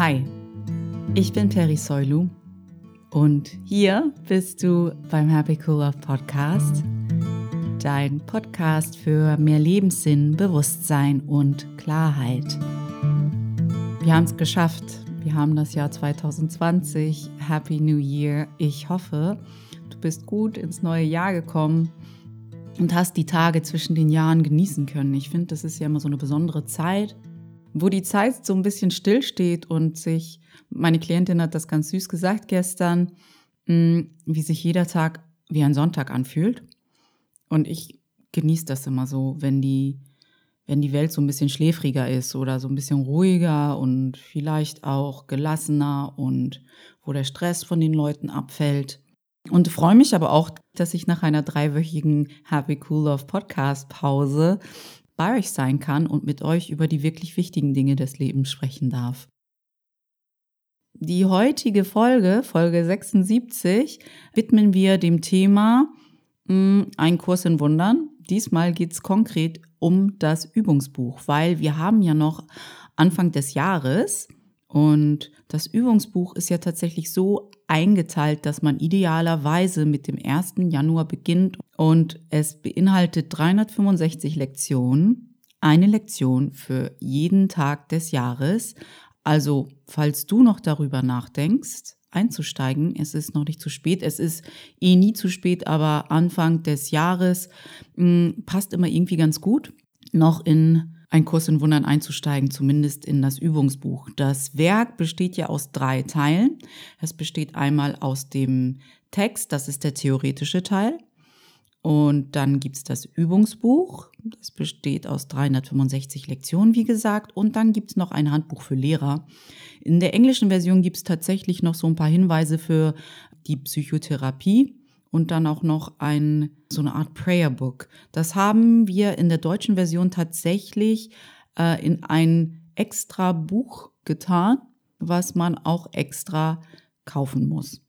Hi, ich bin Peri Soilu und hier bist du beim Happy Cool Love Podcast, dein Podcast für mehr Lebenssinn, Bewusstsein und Klarheit. Wir haben es geschafft. Wir haben das Jahr 2020. Happy New Year. Ich hoffe, du bist gut ins neue Jahr gekommen und hast die Tage zwischen den Jahren genießen können. Ich finde, das ist ja immer so eine besondere Zeit, wo die Zeit so ein bisschen stillsteht und sich, meine Klientin hat das ganz süß gesagt gestern, mm, wie sich jeder Tag wie ein Sonntag anfühlt. Und ich genieße das immer so, wenn die, wenn die Welt so ein bisschen schläfriger ist oder so ein bisschen ruhiger und vielleicht auch gelassener und wo der Stress von den Leuten abfällt. Und freue mich aber auch, dass ich nach einer dreiwöchigen Happy Cool Love Podcast Pause bei euch sein kann und mit euch über die wirklich wichtigen Dinge des Lebens sprechen darf. Die heutige Folge, Folge 76, widmen wir dem Thema mh, hm, Ein Kurs in Wundern. Diesmal geht es konkret um das Übungsbuch, weil wir haben ja noch Anfang des Jahres und das Übungsbuch ist ja tatsächlich so eingeteilt, dass man idealerweise mit dem 1. Januar beginnt und es beinhaltet 365 Lektionen, eine Lektion für jeden Tag des Jahres. Also, falls du noch darüber nachdenkst, einzusteigen, es ist noch nicht zu spät, es ist eh nie zu spät, aber Anfang des Jahres mh, hm, passt immer irgendwie ganz gut, noch in ein Kurs in Wundern einzusteigen, zumindest in das Übungsbuch. Das Werk besteht ja aus drei Teilen. Es besteht einmal aus dem Text, das ist der theoretische Teil. Und dann gibt's das Übungsbuch, das besteht aus 365 Lektionen, wie gesagt. Und dann gibt's noch ein Handbuch für Lehrer. In der englischen Version gibt's tatsächlich noch so ein paar Hinweise für die Psychotherapie und dann auch noch ein, so eine Art Prayer Book. Das haben wir in der deutschen Version tatsächlich äh, in ein extra Buch getan, was man auch extra kaufen muss.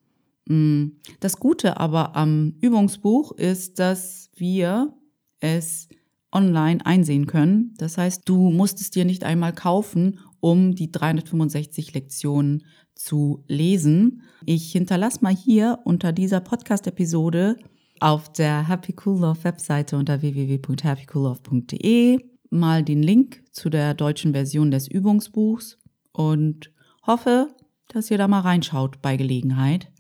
Mm. Das Gute aber am Übungsbuch ist, dass wir es online einsehen können. Das heißt, du musst es dir nicht einmal kaufen, um die 365 Lektionen zu lesen. Ich hinterlasse mal hier unter dieser Podcast-Episode auf der Happy Cool Love Webseite unter www.happycoollove.de mal den Link zu der deutschen Version des Übungsbuchs und hoffe, dass ihr da mal reinschaut bei Gelegenheit.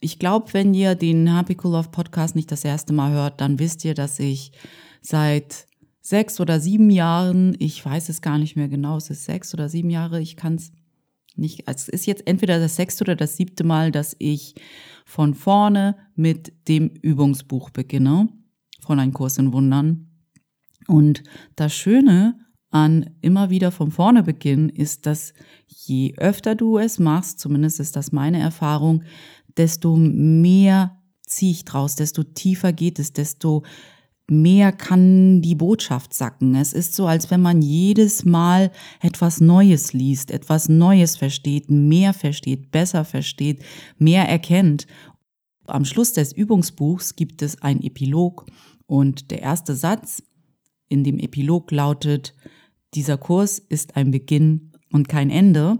Ich glaube, wenn ihr den Happy Cool Love Podcast nicht das erste Mal hört, dann wisst ihr, dass ich seit sechs oder sieben Jahren, ich weiß es gar nicht mehr genau, es ist sechs oder sieben Jahre, ich kann es nicht, also es ist jetzt entweder das sechste oder das siebte Mal, dass ich von vorne mit dem Übungsbuch beginne, von Ein Kurs in Wundern. Und das Schöne an immer wieder von vorne beginnen ist, dass je öfter du es machst, zumindest ist das meine Erfahrung, desto mehr ziehe ich draus, desto tiefer geht es, desto mehr kann die Botschaft sacken. Es ist so, als wenn man jedes Mal etwas Neues liest, etwas Neues versteht, mehr versteht, besser versteht, mehr erkennt. Am Schluss des Übungsbuchs gibt es ein Epilog und der erste Satz in dem Epilog lautet, dieser Kurs ist ein Beginn und kein Ende.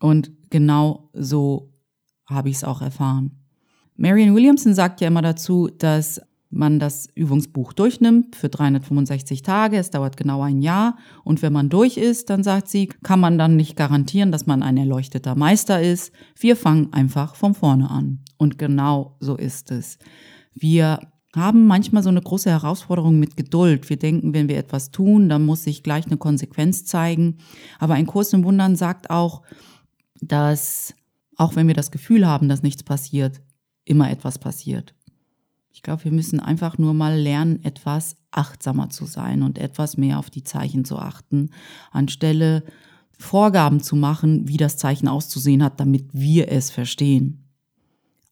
Und genau so habe ich es auch erfahren. Marian Williamson sagt ja immer dazu, dass man das Übungsbuch durchnimmt für 365 Tage. Es dauert genau ein Jahr. Und wenn man durch ist, dann sagt sie, kann man dann nicht garantieren, dass man ein erleuchteter Meister ist. Wir fangen einfach von vorne an. Und genau so ist es. Wir haben manchmal so eine große Herausforderung mit Geduld. Wir denken, wenn wir etwas tun, dann muss sich gleich eine Konsequenz zeigen. Aber ein Kurs im Wundern sagt auch, dass auch wenn wir das Gefühl haben, dass nichts passiert, immer etwas passiert. Ich glaube, wir müssen einfach nur mal lernen, etwas achtsamer zu sein und etwas mehr auf die Zeichen zu achten, anstelle Vorgaben zu machen, wie das Zeichen auszusehen hat, damit wir es verstehen.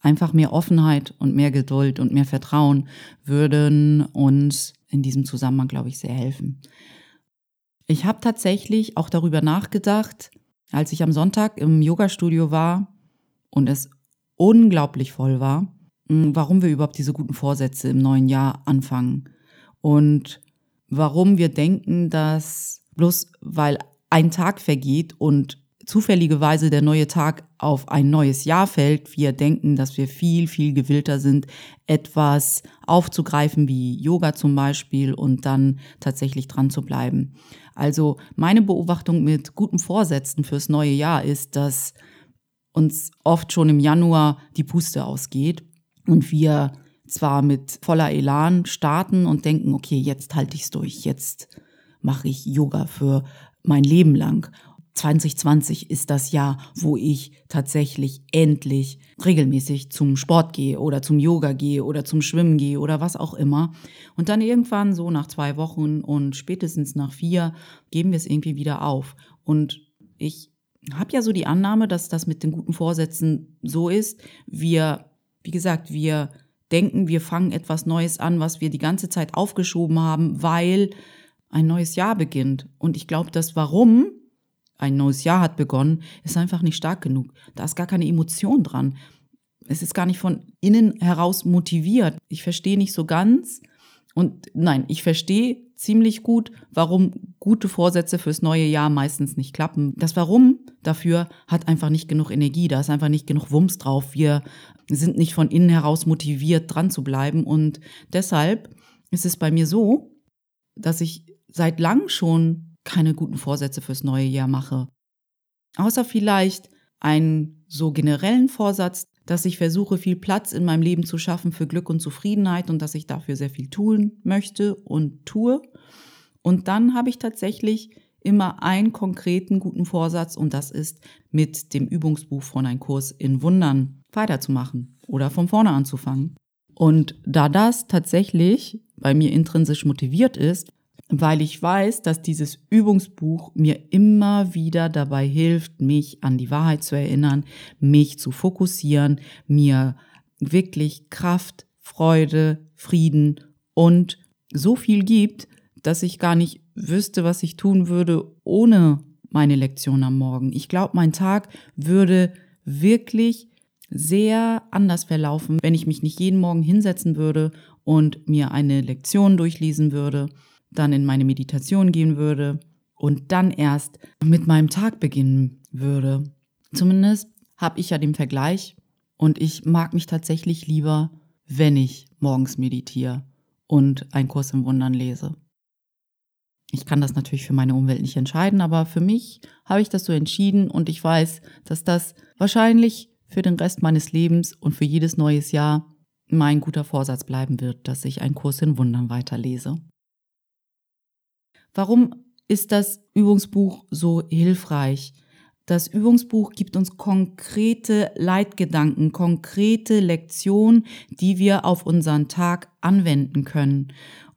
Einfach mehr Offenheit und mehr Geduld und mehr Vertrauen würden uns in diesem Zusammenhang, glaube ich, sehr helfen. Ich habe tatsächlich auch darüber nachgedacht, als ich am Sonntag im Yogastudio war und es unglaublich voll war, warum wir überhaupt diese guten Vorsätze im neuen Jahr anfangen und warum wir denken, dass bloß weil ein Tag vergeht und zufälligerweise der neue Tag auf ein neues Jahr fällt, wir denken, dass wir viel, viel gewillter sind, etwas aufzugreifen, wie Yoga zum Beispiel, und dann tatsächlich dran zu bleiben. Also meine Beobachtung mit guten Vorsätzen fürs neue Jahr ist, dass uns oft schon im Januar die Puste ausgeht und wir zwar mit voller Elan starten und denken, okay, jetzt halte ich es durch, jetzt mache ich Yoga für mein Leben lang. 2020 ist das Jahr, wo ich tatsächlich endlich regelmäßig zum Sport gehe oder zum Yoga gehe oder zum Schwimmen gehe oder was auch immer. Und dann irgendwann so nach zwei Wochen und spätestens nach vier geben wir es irgendwie wieder auf. Und ich habe ja so die Annahme, dass das mit den guten Vorsätzen so ist. Wir, wie gesagt, wir denken, wir fangen etwas Neues an, was wir die ganze Zeit aufgeschoben haben, weil ein neues Jahr beginnt. Und ich glaube, das Warum ein neues Jahr hat begonnen, ist einfach nicht stark genug. Da ist gar keine Emotion dran. Es ist gar nicht von innen heraus motiviert. Ich verstehe nicht so ganz. Und nein, ich verstehe ziemlich gut, warum gute Vorsätze fürs neue Jahr meistens nicht klappen. Das Warum dafür hat einfach nicht genug Energie, da ist einfach nicht genug Wumms drauf. Wir sind nicht von innen heraus motiviert, dran zu bleiben. Und deshalb ist es bei mir so, dass ich seit langem schon keine guten Vorsätze fürs neue Jahr mache. Außer vielleicht einen so generellen Vorsatz, dass ich versuche, viel Platz in meinem Leben zu schaffen für Glück und Zufriedenheit und dass ich dafür sehr viel tun möchte und tue. Und dann habe ich tatsächlich immer einen konkreten guten Vorsatz und das ist, mit dem Übungsbuch von einem Kurs in Wundern weiterzumachen oder von vorne anzufangen. Und da das tatsächlich bei mir intrinsisch motiviert ist, weil ich weiß, dass dieses Übungsbuch mir immer wieder dabei hilft, mich an die Wahrheit zu erinnern, mich zu fokussieren, mir wirklich Kraft, Freude, Frieden und so viel gibt, dass ich gar nicht wüsste, was ich tun würde ohne meine Lektion am Morgen. Ich glaube, mein Tag würde wirklich sehr anders verlaufen, wenn ich mich nicht jeden Morgen hinsetzen würde und mir eine Lektion durchlesen würde dann in meine Meditation gehen würde und dann erst mit meinem Tag beginnen würde. Zumindest habe ich ja den Vergleich und ich mag mich tatsächlich lieber, wenn ich morgens meditiere und einen Kurs im Wundern lese. Ich kann das natürlich für meine Umwelt nicht entscheiden, aber für mich habe ich das so entschieden und ich weiß, dass das wahrscheinlich für den Rest meines Lebens und für jedes neues Jahr mein guter Vorsatz bleiben wird, dass ich einen Kurs in Wundern weiterlese. Warum ist das Übungsbuch so hilfreich? Das Übungsbuch gibt uns konkrete Leitgedanken, konkrete Lektionen, die wir auf unseren Tag anwenden können,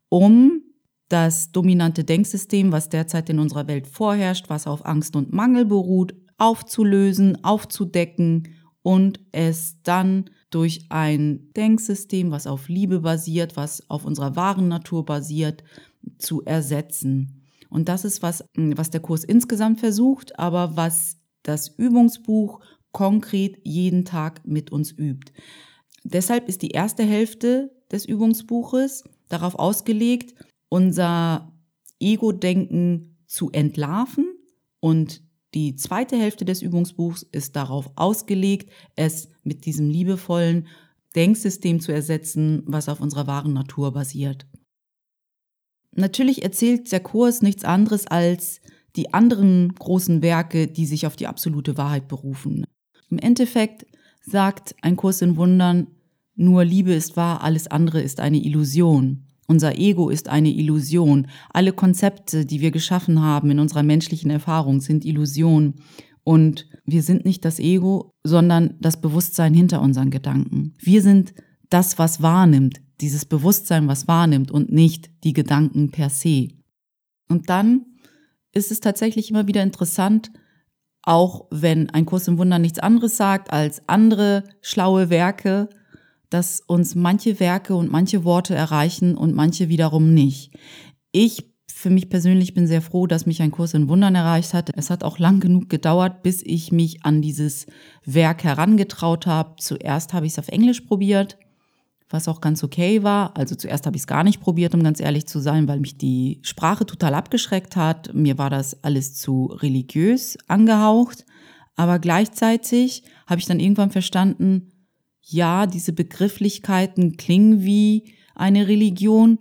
um das dominante Denksystem, was derzeit in unserer Welt vorherrscht, was auf Angst und Mangel beruht, aufzulösen, aufzudecken und es dann durch ein Denksystem, was auf Liebe basiert, was auf unserer wahren Natur basiert, zu ersetzen. Und das ist was, hm, was der Kurs insgesamt versucht, aber was das Übungsbuch konkret jeden Tag mit uns übt. Deshalb ist die erste Hälfte des Übungsbuches darauf ausgelegt, unser Ego-Denken zu entlarven und die zweite Hälfte des Übungsbuchs ist darauf ausgelegt, es mit diesem liebevollen Denksystem zu ersetzen, was auf unserer wahren Natur basiert. Natürlich erzählt der Kurs nichts anderes als die anderen großen Werke, die sich auf die absolute Wahrheit berufen. Im Endeffekt sagt ein Kurs in Wundern, nur Liebe ist wahr, alles andere ist eine Illusion. Unser Ego ist eine Illusion. Alle Konzepte, die wir geschaffen haben in unserer menschlichen Erfahrung, sind Illusionen. Und wir sind nicht das Ego, sondern das Bewusstsein hinter unseren Gedanken. Wir sind das, was wahrnimmt, dieses Bewusstsein, was wahrnimmt und nicht die Gedanken per se. Und dann ist es tatsächlich immer wieder interessant, auch wenn ein Kurs im Wunder nichts anderes sagt als andere schlaue Werke, dass uns manche Werke und manche Worte erreichen und manche wiederum nicht. Ich für mich persönlich bin sehr froh, dass mich ein Kurs in Wundern erreicht hat. Es hat auch lang genug gedauert, bis ich mich an dieses Werk herangetraut habe. Zuerst habe ich es auf Englisch probiert was auch ganz okay war. Also zuerst habe ich es gar nicht probiert, um ganz ehrlich zu sein, weil mich die Sprache total abgeschreckt hat. Mir war das alles zu religiös angehaucht. Aber gleichzeitig habe ich dann irgendwann verstanden, ja, diese Begrifflichkeiten klingen wie eine Religion,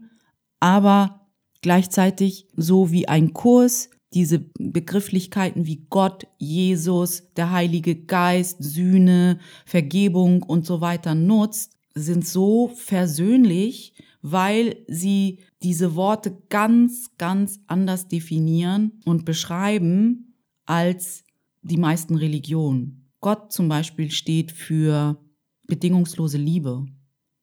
aber gleichzeitig so wie ein Kurs, diese Begrifflichkeiten wie Gott, Jesus, der Heilige Geist, Sühne, Vergebung und so weiter nutzt, sind so versöhnlich, weil sie diese Worte ganz, ganz anders definieren und beschreiben als die meisten Religionen. Gott zum Beispiel steht für bedingungslose Liebe.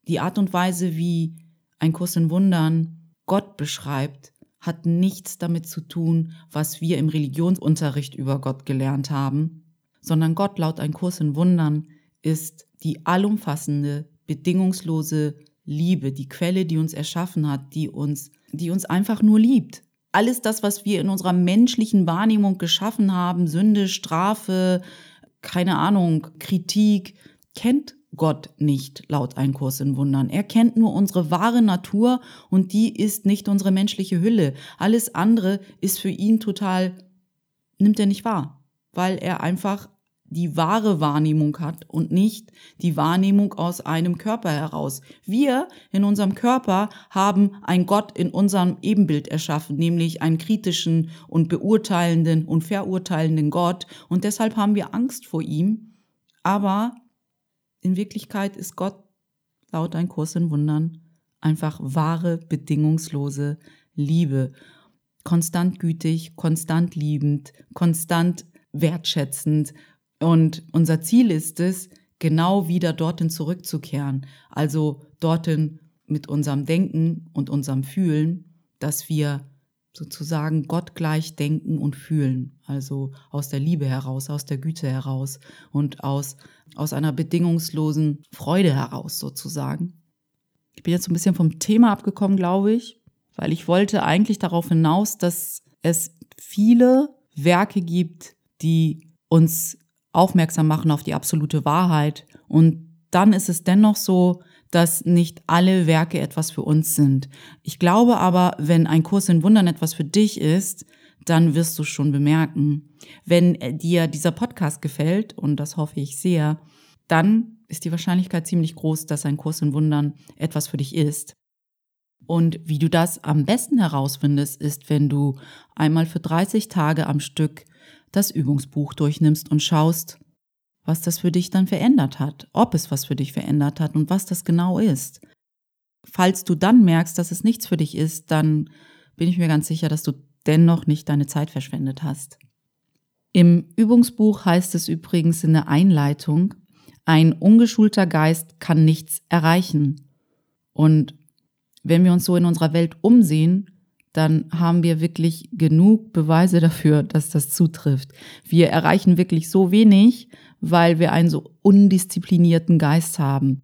Die Art und Weise, wie ein Kurs in Wundern Gott beschreibt, hat nichts damit zu tun, was wir im Religionsunterricht über Gott gelernt haben, sondern Gott laut ein Kurs in Wundern ist die allumfassende, bedingungslose Liebe, die Quelle, die uns erschaffen hat, die uns, die uns einfach nur liebt. Alles das, was wir in unserer menschlichen Wahrnehmung geschaffen haben, Sünde, Strafe, keine Ahnung, Kritik, kennt Gott nicht laut Ein Kurs in Wundern. Er kennt nur unsere wahre Natur und die ist nicht unsere menschliche Hülle. Alles andere ist für ihn total, nimmt er nicht wahr, weil er einfach die wahre Wahrnehmung hat und nicht die Wahrnehmung aus einem Körper heraus. Wir in unserem Körper haben ein Gott in unserem Ebenbild erschaffen, nämlich einen kritischen und beurteilenden und verurteilenden Gott und deshalb haben wir Angst vor ihm. Aber in Wirklichkeit ist Gott laut ein Kurs in Wundern einfach wahre, bedingungslose Liebe. Konstant gütig, konstant liebend, konstant wertschätzend. Und unser Ziel ist es, genau wieder dorthin zurückzukehren. Also dorthin mit unserem Denken und unserem Fühlen, dass wir sozusagen gottgleich denken und fühlen. Also aus der Liebe heraus, aus der Güte heraus und aus, aus einer bedingungslosen Freude heraus sozusagen. Ich bin jetzt ein bisschen vom Thema abgekommen, glaube ich, weil ich wollte eigentlich darauf hinaus, dass es viele Werke gibt, die uns aufmerksam machen auf die absolute Wahrheit. Und dann ist es dennoch so, dass nicht alle Werke etwas für uns sind. Ich glaube aber, wenn ein Kurs in Wundern etwas für dich ist, dann wirst du schon bemerken. Wenn dir dieser Podcast gefällt, und das hoffe ich sehr, dann ist die Wahrscheinlichkeit ziemlich groß, dass ein Kurs in Wundern etwas für dich ist. Und wie du das am besten herausfindest, ist, wenn du einmal für 30 Tage am Stück das Übungsbuch durchnimmst und schaust, was das für dich dann verändert hat, ob es was für dich verändert hat und was das genau ist. Falls du dann merkst, dass es nichts für dich ist, dann bin ich mir ganz sicher, dass du dennoch nicht deine Zeit verschwendet hast. Im Übungsbuch heißt es übrigens in der Einleitung, ein ungeschulter Geist kann nichts erreichen. Und wenn wir uns so in unserer Welt umsehen, dann haben wir wirklich genug Beweise dafür, dass das zutrifft. Wir erreichen wirklich so wenig, weil wir einen so undisziplinierten Geist haben.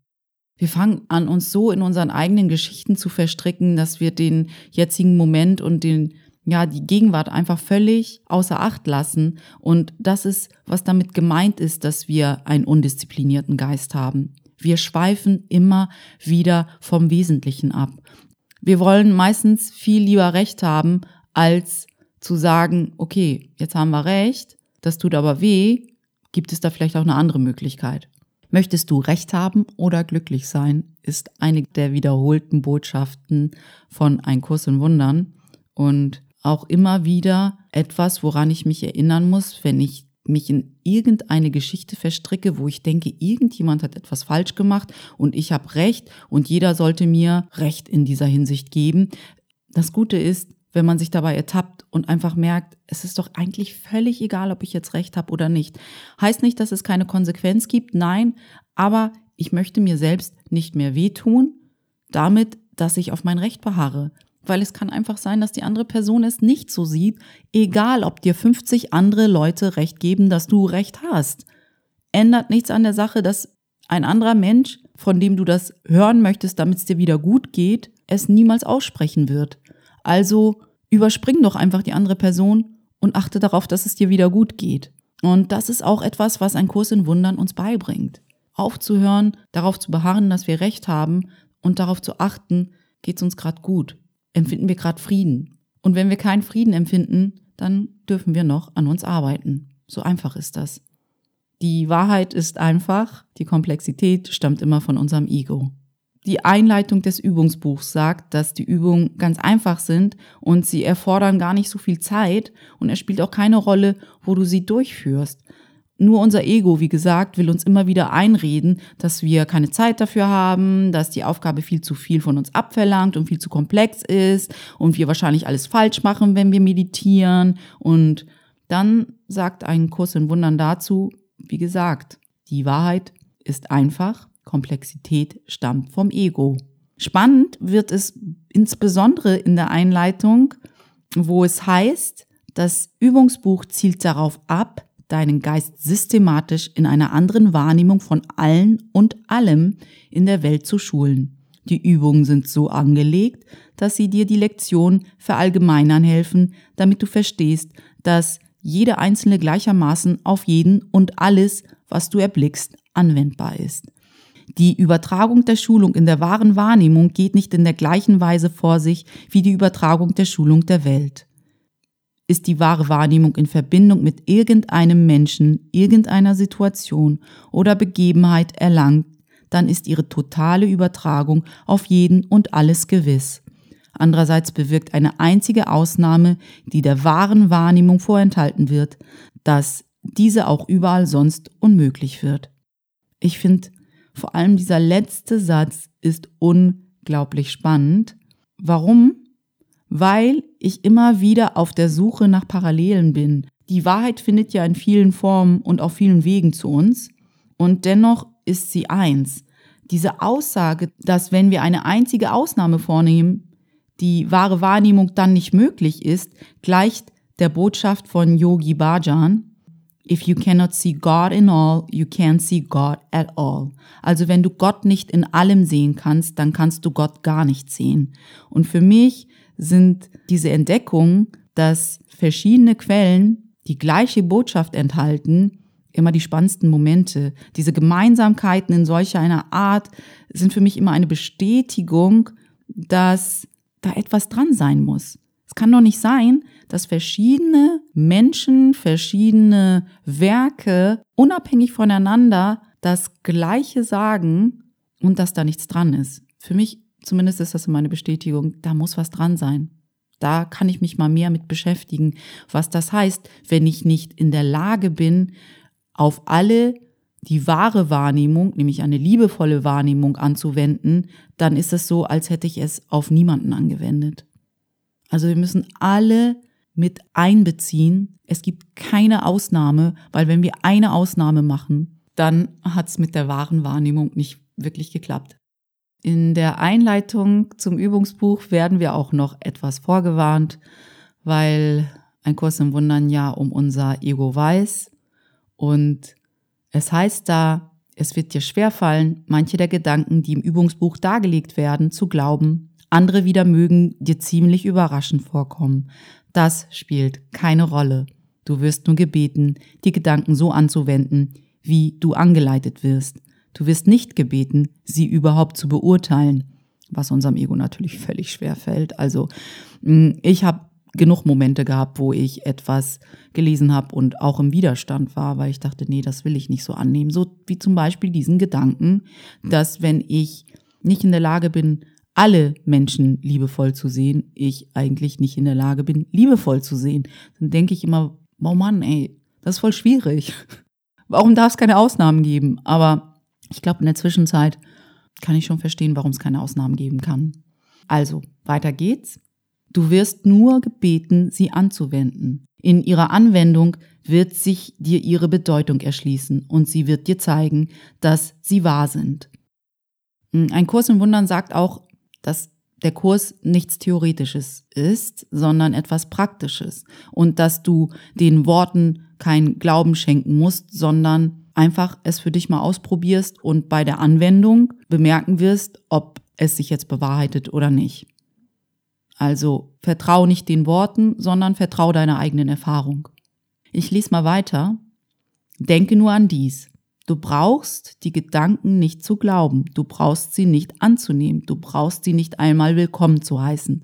Wir fangen an, uns so in unseren eigenen Geschichten zu verstricken, dass wir den jetzigen Moment und den, ja, die Gegenwart einfach völlig außer Acht lassen. Und das ist, was damit gemeint ist, dass wir einen undisziplinierten Geist haben. Wir schweifen immer wieder vom Wesentlichen ab. Wir wollen meistens viel lieber Recht haben, als zu sagen, okay, jetzt haben wir Recht, das tut aber weh, Gibt es da vielleicht auch eine andere Möglichkeit? Möchtest du Recht haben oder glücklich sein, ist eine der wiederholten Botschaften von Ein Kurs in Wundern und auch immer wieder etwas, woran ich mich erinnern muss, wenn ich mich in irgendeine Geschichte verstricke, wo ich denke, irgendjemand hat etwas falsch gemacht und ich habe Recht und jeder sollte mir Recht in dieser Hinsicht geben. Das Gute ist, wenn man sich dabei ertappt und einfach merkt, es ist doch eigentlich völlig egal, ob ich jetzt recht habe oder nicht. Heißt nicht, dass es keine Konsequenz gibt, nein, aber ich möchte mir selbst nicht mehr wehtun, damit, dass ich auf mein Recht beharre. Weil es kann einfach sein, dass die andere Person es nicht so sieht, egal ob dir 50 andere Leute recht geben, dass du recht hast. Ändert nichts an der Sache, dass ein anderer Mensch, von dem du das hören möchtest, damit es dir wieder gut geht, es niemals aussprechen wird. Also überspring doch einfach die andere Person und achte darauf, dass es dir wieder gut geht. Und das ist auch etwas, was ein Kurs in Wundern uns beibringt. Aufzuhören, darauf zu beharren, dass wir Recht haben und darauf zu achten, geht es uns gerade gut, empfinden wir gerade Frieden. Und wenn wir keinen Frieden empfinden, dann dürfen wir noch an uns arbeiten. So einfach ist das. Die Wahrheit ist einfach, die Komplexität stammt immer von unserem Ego. Die Einleitung des Übungsbuchs sagt, dass die Übungen ganz einfach sind und sie erfordern gar nicht so viel Zeit und es spielt auch keine Rolle, wo du sie durchführst. Nur unser Ego, wie gesagt, will uns immer wieder einreden, dass wir keine Zeit dafür haben, dass die Aufgabe viel zu viel von uns abverlangt und viel zu komplex ist und wir wahrscheinlich alles falsch machen, wenn wir meditieren. Und dann sagt ein Kurs in Wundern dazu, wie gesagt, die Wahrheit ist einfach, Komplexität stammt vom Ego. Spannend wird es insbesondere in der Einleitung, wo es heißt, das Übungsbuch zielt darauf ab, deinen Geist systematisch in einer anderen Wahrnehmung von allen und allem in der Welt zu schulen. Die Übungen sind so angelegt, dass sie dir die Lektion verallgemeinern helfen, damit du verstehst, dass jede einzelne gleichermaßen auf jeden und alles, was du erblickst, anwendbar ist. Die Übertragung der Schulung in der wahren Wahrnehmung geht nicht in der gleichen Weise vor sich wie die Übertragung der Schulung der Welt. Ist die wahre Wahrnehmung in Verbindung mit irgendeinem Menschen, irgendeiner Situation oder Begebenheit erlangt, dann ist ihre totale Übertragung auf jeden und alles gewiss. Andererseits bewirkt eine einzige Ausnahme, die der wahren Wahrnehmung vorenthalten wird, dass diese auch überall sonst unmöglich wird. Ich finde, vor allem dieser letzte Satz ist unglaublich spannend. Warum? Weil ich immer wieder auf der Suche nach Parallelen bin. Die Wahrheit findet ja in vielen Formen und auf vielen Wegen zu uns und dennoch ist sie eins. Diese Aussage, dass wenn wir eine einzige Ausnahme vornehmen, die wahre Wahrnehmung dann nicht möglich ist, gleicht der Botschaft von Yogi Bhajan. If you cannot see God in all, you can't see God at all. Also wenn du Gott nicht in allem sehen kannst, dann kannst du Gott gar nicht sehen. Und für mich sind diese Entdeckungen, dass verschiedene Quellen die gleiche Botschaft enthalten, immer die spannendsten Momente. Diese Gemeinsamkeiten in solcher einer Art sind für mich immer eine Bestätigung, dass da etwas dran sein muss. Es kann doch nicht sein, dass verschiedene Menschen, verschiedene Werke unabhängig voneinander das Gleiche sagen und dass da nichts dran ist. Für mich Zumindest ist das meine Bestätigung, da muss was dran sein. Da kann ich mich mal mehr mit beschäftigen, was das heißt, wenn ich nicht in der Lage bin, auf alle die wahre Wahrnehmung, nämlich eine liebevolle Wahrnehmung anzuwenden, dann ist es so, als hätte ich es auf niemanden angewendet. Also wir müssen alle mit einbeziehen. Es gibt keine Ausnahme, weil wenn wir eine Ausnahme machen, dann hat es mit der wahren Wahrnehmung nicht wirklich geklappt. In der Einleitung zum Übungsbuch werden wir auch noch etwas vorgewarnt, weil ein Kurs im Wundern ja um unser Ego weiß. Und es heißt da, es wird dir schwerfallen, manche der Gedanken, die im Übungsbuch dargelegt werden, zu glauben. Andere wieder mögen dir ziemlich überraschend vorkommen. Das spielt keine Rolle. Du wirst nur gebeten, die Gedanken so anzuwenden, wie du angeleitet wirst. Du wirst nicht gebeten, sie überhaupt zu beurteilen, was unserem Ego natürlich völlig schwer fällt. Also mm, ich habe genug Momente gehabt, wo ich etwas gelesen habe und auch im Widerstand war, weil ich dachte, nee, das will ich nicht so annehmen. So wie zum Beispiel diesen Gedanken, dass wenn ich nicht in der Lage bin, alle Menschen liebevoll zu sehen, ich eigentlich nicht in der Lage bin, liebevoll zu sehen. Dann denke ich immer, oh Mann, ey, das ist voll schwierig. Warum darf es keine Ausnahmen geben? Aber ich glaube, in der Zwischenzeit kann ich schon verstehen, warum es keine Ausnahmen geben kann. Also, weiter geht's. Du wirst nur gebeten, sie anzuwenden. In ihrer Anwendung wird sich dir ihre Bedeutung erschließen und sie wird dir zeigen, dass sie wahr sind. Hm, ein Kurs im Wundern sagt auch, dass der Kurs nichts Theoretisches ist, sondern etwas Praktisches und dass du den Worten kein Glauben schenken musst, sondern einfach es für dich mal ausprobierst und bei der Anwendung bemerken wirst, ob es sich jetzt bewahrheitet oder nicht. Also vertrau nicht den Worten, sondern vertrau deiner eigenen Erfahrung. Ich lese mal weiter. Denke nur an dies. Du brauchst die Gedanken nicht zu glauben, du brauchst sie nicht anzunehmen, du brauchst sie nicht einmal willkommen zu heißen.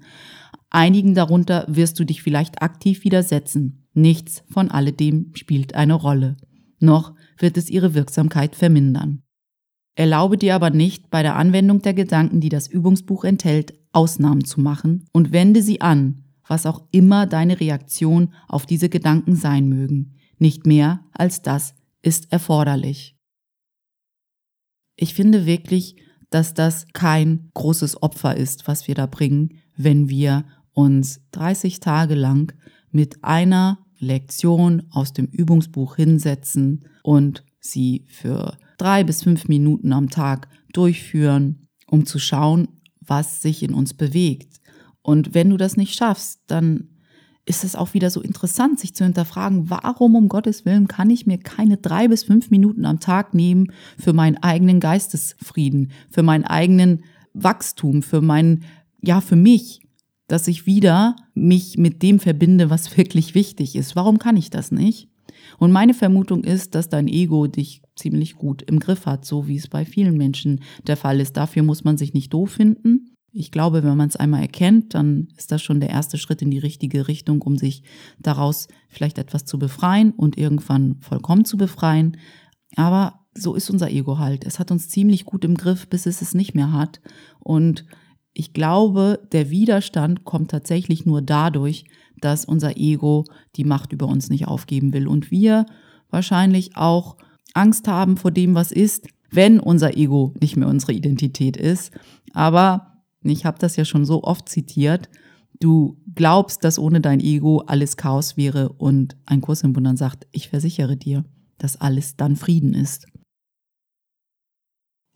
Einigen darunter wirst du dich vielleicht aktiv widersetzen. Nichts von alledem spielt eine Rolle. Noch wird es ihre Wirksamkeit vermindern. Erlaube dir aber nicht, bei der Anwendung der Gedanken, die das Übungsbuch enthält, Ausnahmen zu machen und wende sie an, was auch immer deine Reaktion auf diese Gedanken sein mögen. Nicht mehr als das ist erforderlich. Ich finde wirklich, dass das kein großes Opfer ist, was wir da bringen, wenn wir uns 30 Tage lang mit einer Lektion aus dem Übungsbuch hinsetzen und sie für drei bis fünf Minuten am Tag durchführen, um zu schauen, was sich in uns bewegt. Und wenn du das nicht schaffst, dann ist es auch wieder so interessant, sich zu hinterfragen, warum um Gottes Willen kann ich mir keine drei bis fünf Minuten am Tag nehmen für meinen eigenen Geistesfrieden, für meinen eigenen Wachstum, für meinen, ja, für mich, dass ich wieder mich mit dem verbinde, was wirklich wichtig ist. Warum kann ich das nicht? Und meine Vermutung ist, dass dein Ego dich ziemlich gut im Griff hat, so wie es bei vielen Menschen der Fall ist. Dafür muss man sich nicht doof finden. Ich glaube, wenn man es einmal erkennt, dann ist das schon der erste Schritt in die richtige Richtung, um sich daraus vielleicht etwas zu befreien und irgendwann vollkommen zu befreien. Aber so ist unser Ego halt. Es hat uns ziemlich gut im Griff, bis es es nicht mehr hat. Und ich glaube, der Widerstand kommt tatsächlich nur dadurch, dass unser Ego die Macht über uns nicht aufgeben will und wir wahrscheinlich auch Angst haben vor dem, was ist, wenn unser Ego nicht mehr unsere Identität ist. Aber ich habe das ja schon so oft zitiert. Du glaubst, dass ohne dein Ego alles Chaos wäre und ein Kurs im Wundern sagt, ich versichere dir, dass alles dann Frieden ist.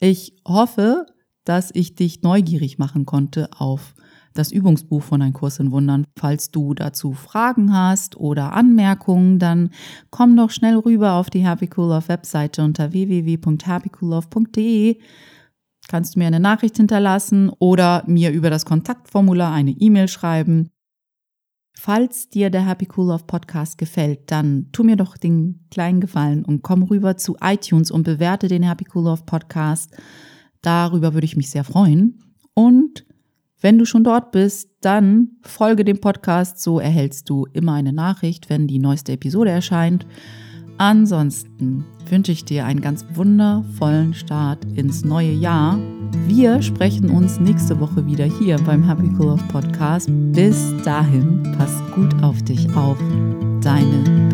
Ich hoffe, dass ich dich neugierig machen konnte auf das Übungsbuch von Ein Kurs in Wundern. Falls du dazu Fragen hast oder Anmerkungen, dann komm doch schnell rüber auf die Happy Cool Love Webseite unter www.happycoollove.de kannst du mir eine Nachricht hinterlassen oder mir über das Kontaktformular eine E-Mail schreiben. Falls dir der Happy Cool Love Podcast gefällt, dann tu mir doch den kleinen Gefallen und komm rüber zu iTunes und bewerte den Happy Cool Love Podcast. Darüber würde ich mich sehr freuen. Und wenn du schon dort bist, dann folge dem Podcast, so erhältst du immer eine Nachricht, wenn die neueste Episode erscheint. Ansonsten wünsche ich dir einen ganz wundervollen Start ins neue Jahr. Wir sprechen uns nächste Woche wieder hier beim Happy Cool Love Podcast. Bis dahin, pass gut auf dich auf. Deine